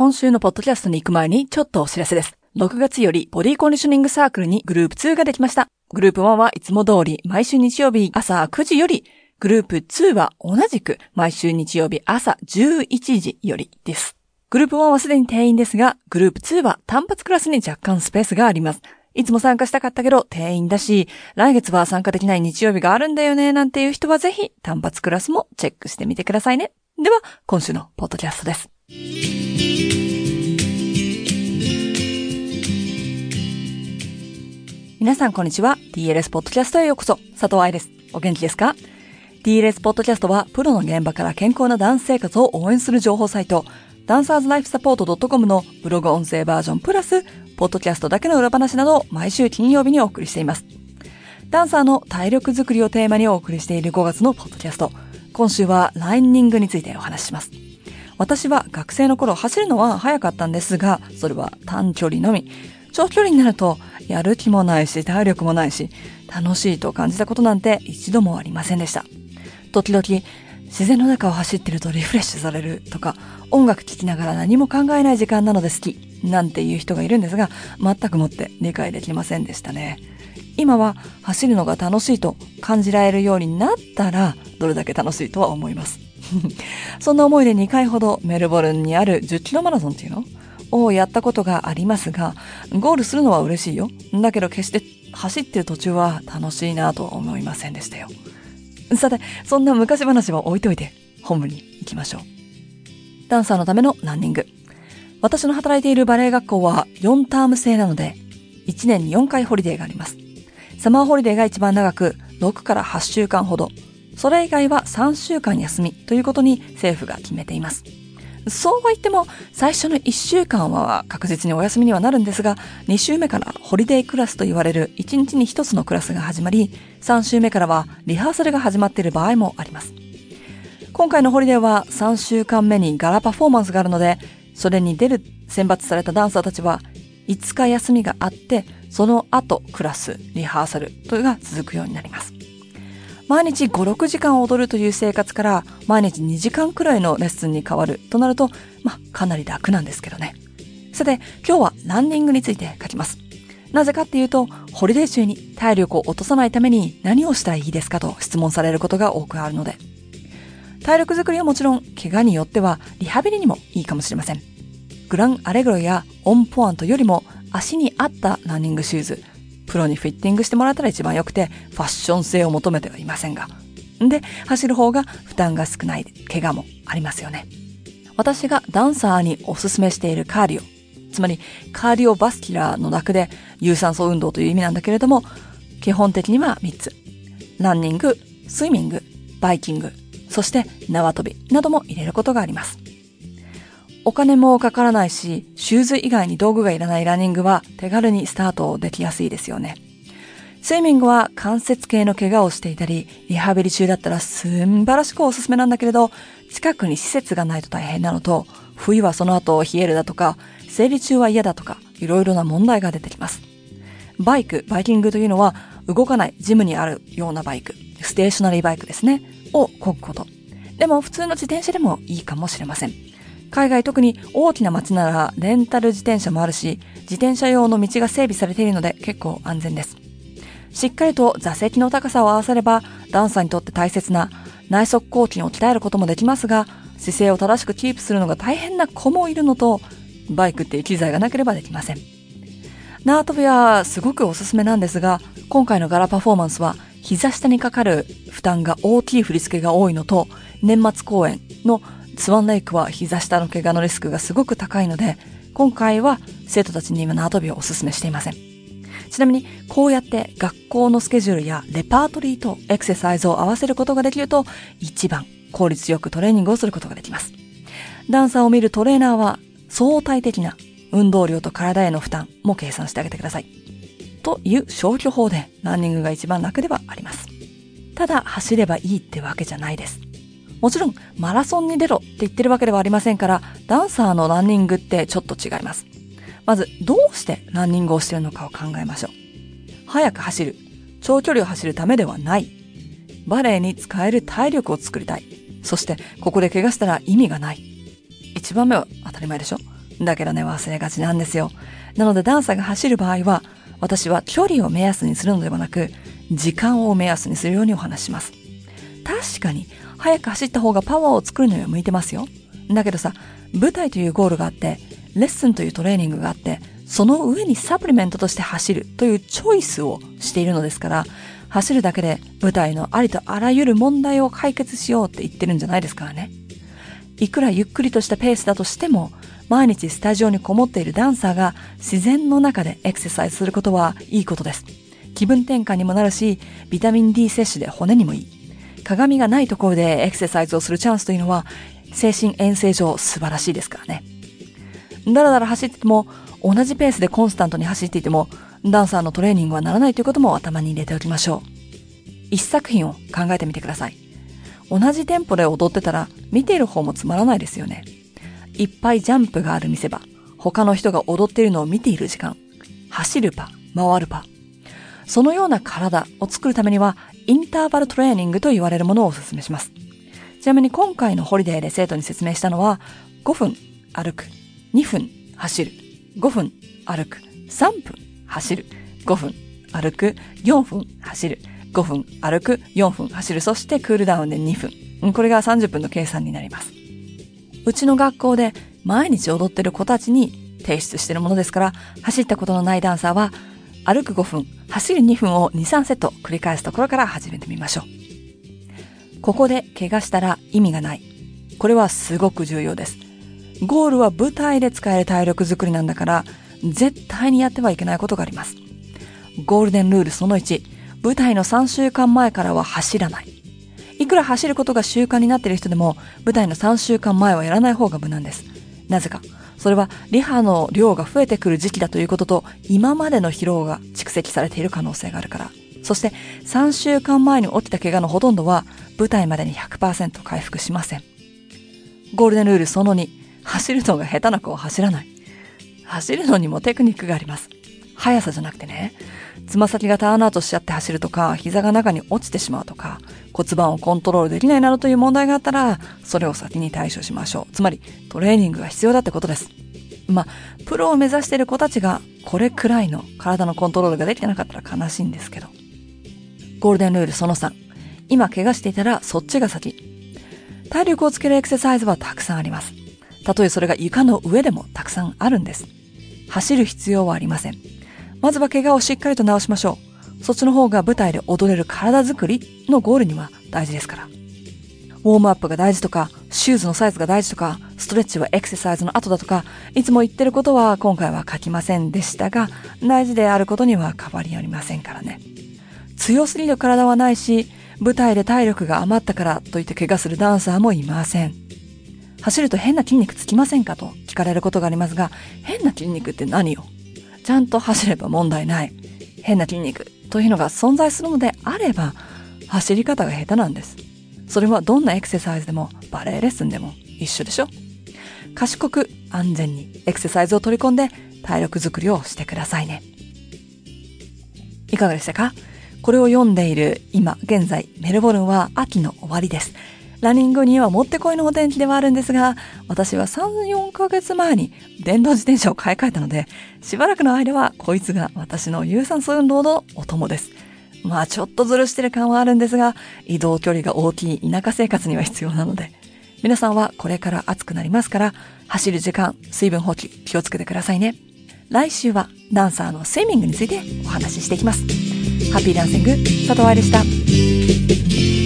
今週のポッドキャストに行く前にちょっとお知らせです。6月よりボディコンディショニングサークルにグループ2ができました。グループ1はいつも通り毎週日曜日朝9時より、グループ2は同じく毎週日曜日朝11時よりです。グループ1はすでに定員ですが、グループ2は単発クラスに若干スペースがあります。いつも参加したかったけど定員だし、来月は参加できない日曜日があるんだよね、なんていう人はぜひ単発クラスもチェックしてみてくださいね。では、今週のポッドキャストです。皆さんこんにちは。DLS ポッドキャストへようこそ。佐藤愛です。お元気ですか ?DLS ポッドキャストは、プロの現場から健康なダンス生活を応援する情報サイト、ダンサーズライフサポート .com のブログ音声バージョンプラス、ポッドキャストだけの裏話などを毎週金曜日にお送りしています。ダンサーの体力づくりをテーマにお送りしている5月のポッドキャスト。今週はライニングについてお話しします。私は学生の頃走るのは早かったんですが、それは短距離のみ。長距離になるとやる気もないし体力もないし楽しいと感じたことなんて一度もありませんでした。時々自然の中を走ってるとリフレッシュされるとか音楽聴きながら何も考えない時間なので好きなんていう人がいるんですが全くもって理解できませんでしたね。今は走るのが楽しいと感じられるようになったらどれだけ楽しいとは思います。そんな思いで2回ほどメルボルンにある10キロマラソンっていうの？をやったことがありますが、ゴールするのは嬉しいよ。だけど決して走ってる途中は楽しいなと思いませんでしたよ。さて、そんな昔話は置いといて、本部に行きましょう。ダンサーのためのランニング。私の働いているバレエ学校は4ターム制なので、1年に4回ホリデーがあります。サマーホリデーが一番長く、6から8週間ほど。それ以外は3週間休みということに政府が決めています。そうは言っても、最初の1週間は確実にお休みにはなるんですが、2週目からホリデークラスと言われる1日に1つのクラスが始まり、3週目からはリハーサルが始まっている場合もあります。今回のホリデーは3週間目にガラパフォーマンスがあるので、それに出る選抜されたダンサーたちは、5日休みがあって、その後クラス、リハーサルというが続くようになります。毎日5、6時間踊るという生活から毎日2時間くらいのレッスンに変わるとなると、まあ、かなり楽なんですけどね。さて、今日はランニングについて書きます。なぜかっていうと、ホリデー中に体力を落とさないために何をしたらいいですかと質問されることが多くあるので。体力づくりはもちろん、怪我によってはリハビリにもいいかもしれません。グランアレグロやオンポアントよりも足に合ったランニングシューズ、プロにフィッティングしてもらったら一番良くて、ファッション性を求めてはいませんが。で、走る方が負担が少ない、怪我もありますよね。私がダンサーにおすすめしているカーディオ。つまり、カーディオバスキュラーの楽で有酸素運動という意味なんだけれども、基本的には3つ。ランニング、スイミング、バイキング、そして縄跳びなども入れることがあります。お金もかからないし、シューズ以外に道具がいらないランニングは手軽にスタートできやすいですよね。スイミングは関節系の怪我をしていたり、リハビリ中だったら素晴らしくおすすめなんだけれど、近くに施設がないと大変なのと、冬はその後冷えるだとか、生理中は嫌だとか、いろいろな問題が出てきます。バイク、バイキングというのは、動かないジムにあるようなバイク、ステーショナリーバイクですね、を漕ぐこと。でも普通の自転車でもいいかもしれません。海外特に大きな街ならレンタル自転車もあるし、自転車用の道が整備されているので結構安全です。しっかりと座席の高さを合わせれば、ダンサーにとって大切な内側後筋を鍛えることもできますが、姿勢を正しくキープするのが大変な子もいるのと、バイクって機材がなければできません。縄跳びはすごくおすすめなんですが、今回のガラパフォーマンスは膝下にかかる負担が大きい振り付けが多いのと、年末公演のスワンレイクは膝下の怪我のリスクがすごく高いので、今回は生徒たちに今縄跳びをお勧めしていません。ちなみに、こうやって学校のスケジュールやレパートリーとエクササイズを合わせることができると、一番効率よくトレーニングをすることができます。ダンサーを見るトレーナーは、相対的な運動量と体への負担も計算してあげてください。という消去法でランニングが一番楽ではあります。ただ走ればいいってわけじゃないです。もちろんマラソンに出ろって言ってるわけではありませんから、ダンサーのランニングってちょっと違います。まず、どうしてランニングをしてるのかを考えましょう。速く走る。長距離を走るためではない。バレエに使える体力を作りたい。そして、ここで怪我したら意味がない。一番目は当たり前でしょだけどね、忘れがちなんですよ。なのでダンサーが走る場合は、私は距離を目安にするのではなく、時間を目安にするようにお話します。確かに、早く走った方がパワーを作るのには向いてますよ。だけどさ、舞台というゴールがあって、レッスンというトレーニングがあって、その上にサプリメントとして走るというチョイスをしているのですから、走るだけで舞台のありとあらゆる問題を解決しようって言ってるんじゃないですからね。いくらゆっくりとしたペースだとしても、毎日スタジオにこもっているダンサーが自然の中でエクササイズすることはいいことです。気分転換にもなるし、ビタミン D 摂取で骨にもいい。鏡がないところでエクササイズをするチャンスというのは、精神衛生上素晴らしいですからね。だらだら走ってても、同じペースでコンスタントに走っていても、ダンサーのトレーニングはならないということも頭に入れておきましょう。一作品を考えてみてください。同じテンポで踊ってたら、見ている方もつまらないですよね。いっぱいジャンプがある見せ場、他の人が踊っているのを見ている時間、走るパ、回るパ。そのような体を作るためには、インターバルトレーニングと言われるものをお勧めします。ちなみに今回のホリデーで生徒に説明したのは、5分歩く、2分走る、5分歩く、3分走る、5分歩く、4分走る、5分歩く、4分走る、そしてクールダウンで2分。これが30分の計算になります。うちの学校で毎日踊ってる子たちに提出してるものですから、走ったことのないダンサーは、歩く5分、走る2分を2、3セット繰り返すところから始めてみましょう。ここで怪我したら意味がない。これはすごく重要です。ゴールは舞台で使える体力づくりなんだから、絶対にやってはいけないことがあります。ゴールデンルールその1、舞台の3週間前からは走らない。いくら走ることが習慣になっている人でも、舞台の3週間前はやらない方が無難です。なぜか。それは、リハの量が増えてくる時期だということと、今までの疲労が蓄積されている可能性があるから。そして、3週間前に起きた怪我のほとんどは、舞台までに100%回復しません。ゴールデンルールその2、走るのが下手な子は走らない。走るのにもテクニックがあります。速さじゃなくてね、つま先がターンアウトしちゃって走るとか、膝が中に落ちてしまうとか、骨盤をコントロールできないなどという問題があったら、それを先に対処しましょう。つまり、トレーニングが必要だってことです。まあ、プロを目指している子たちが、これくらいの体のコントロールができてなかったら悲しいんですけど。ゴールデンルールその3。今怪我していたらそっちが先。体力をつけるエクササイズはたくさんあります。たとえそれが床の上でもたくさんあるんです。走る必要はありません。まずは怪我をしっかりと治しましょう。そっちの方が舞台で踊れる体作りのゴールには大事ですから。ウォームアップが大事とか、シューズのサイズが大事とか、ストレッチはエクササイズの後だとか、いつも言ってることは今回は書きませんでしたが、大事であることには変わりありませんからね。強すぎる体はないし、舞台で体力が余ったからといって怪我するダンサーもいません。走ると変な筋肉つきませんかと聞かれることがありますが、変な筋肉って何よ？ちゃんと走れば問題ない。変な筋肉というのが存在するのであれば、走り方が下手なんです。それはどんなエクササイズでもバレエレッスンでも一緒でしょ賢く安全にエクササイズを取り込んで体力づくりをしてくださいね。いかがでしたか？これを読んでいる今現在メルボルンは秋の終わりです。ランニングにはもってこいのお天気ではあるんですが、私は3、4ヶ月前に電動自転車を買い替えたので、しばらくの間はこいつが私の有酸素運動のお供です。まあちょっとずるしてる感はあるんですが、移動距離が大きい田舎生活には必要なので、皆さんはこれから暑くなりますから、走る時間、水分補給気をつけてくださいね。来週はダンサーのスイミングについてお話ししていきます。ハッピーダンシング、佐藤愛でした。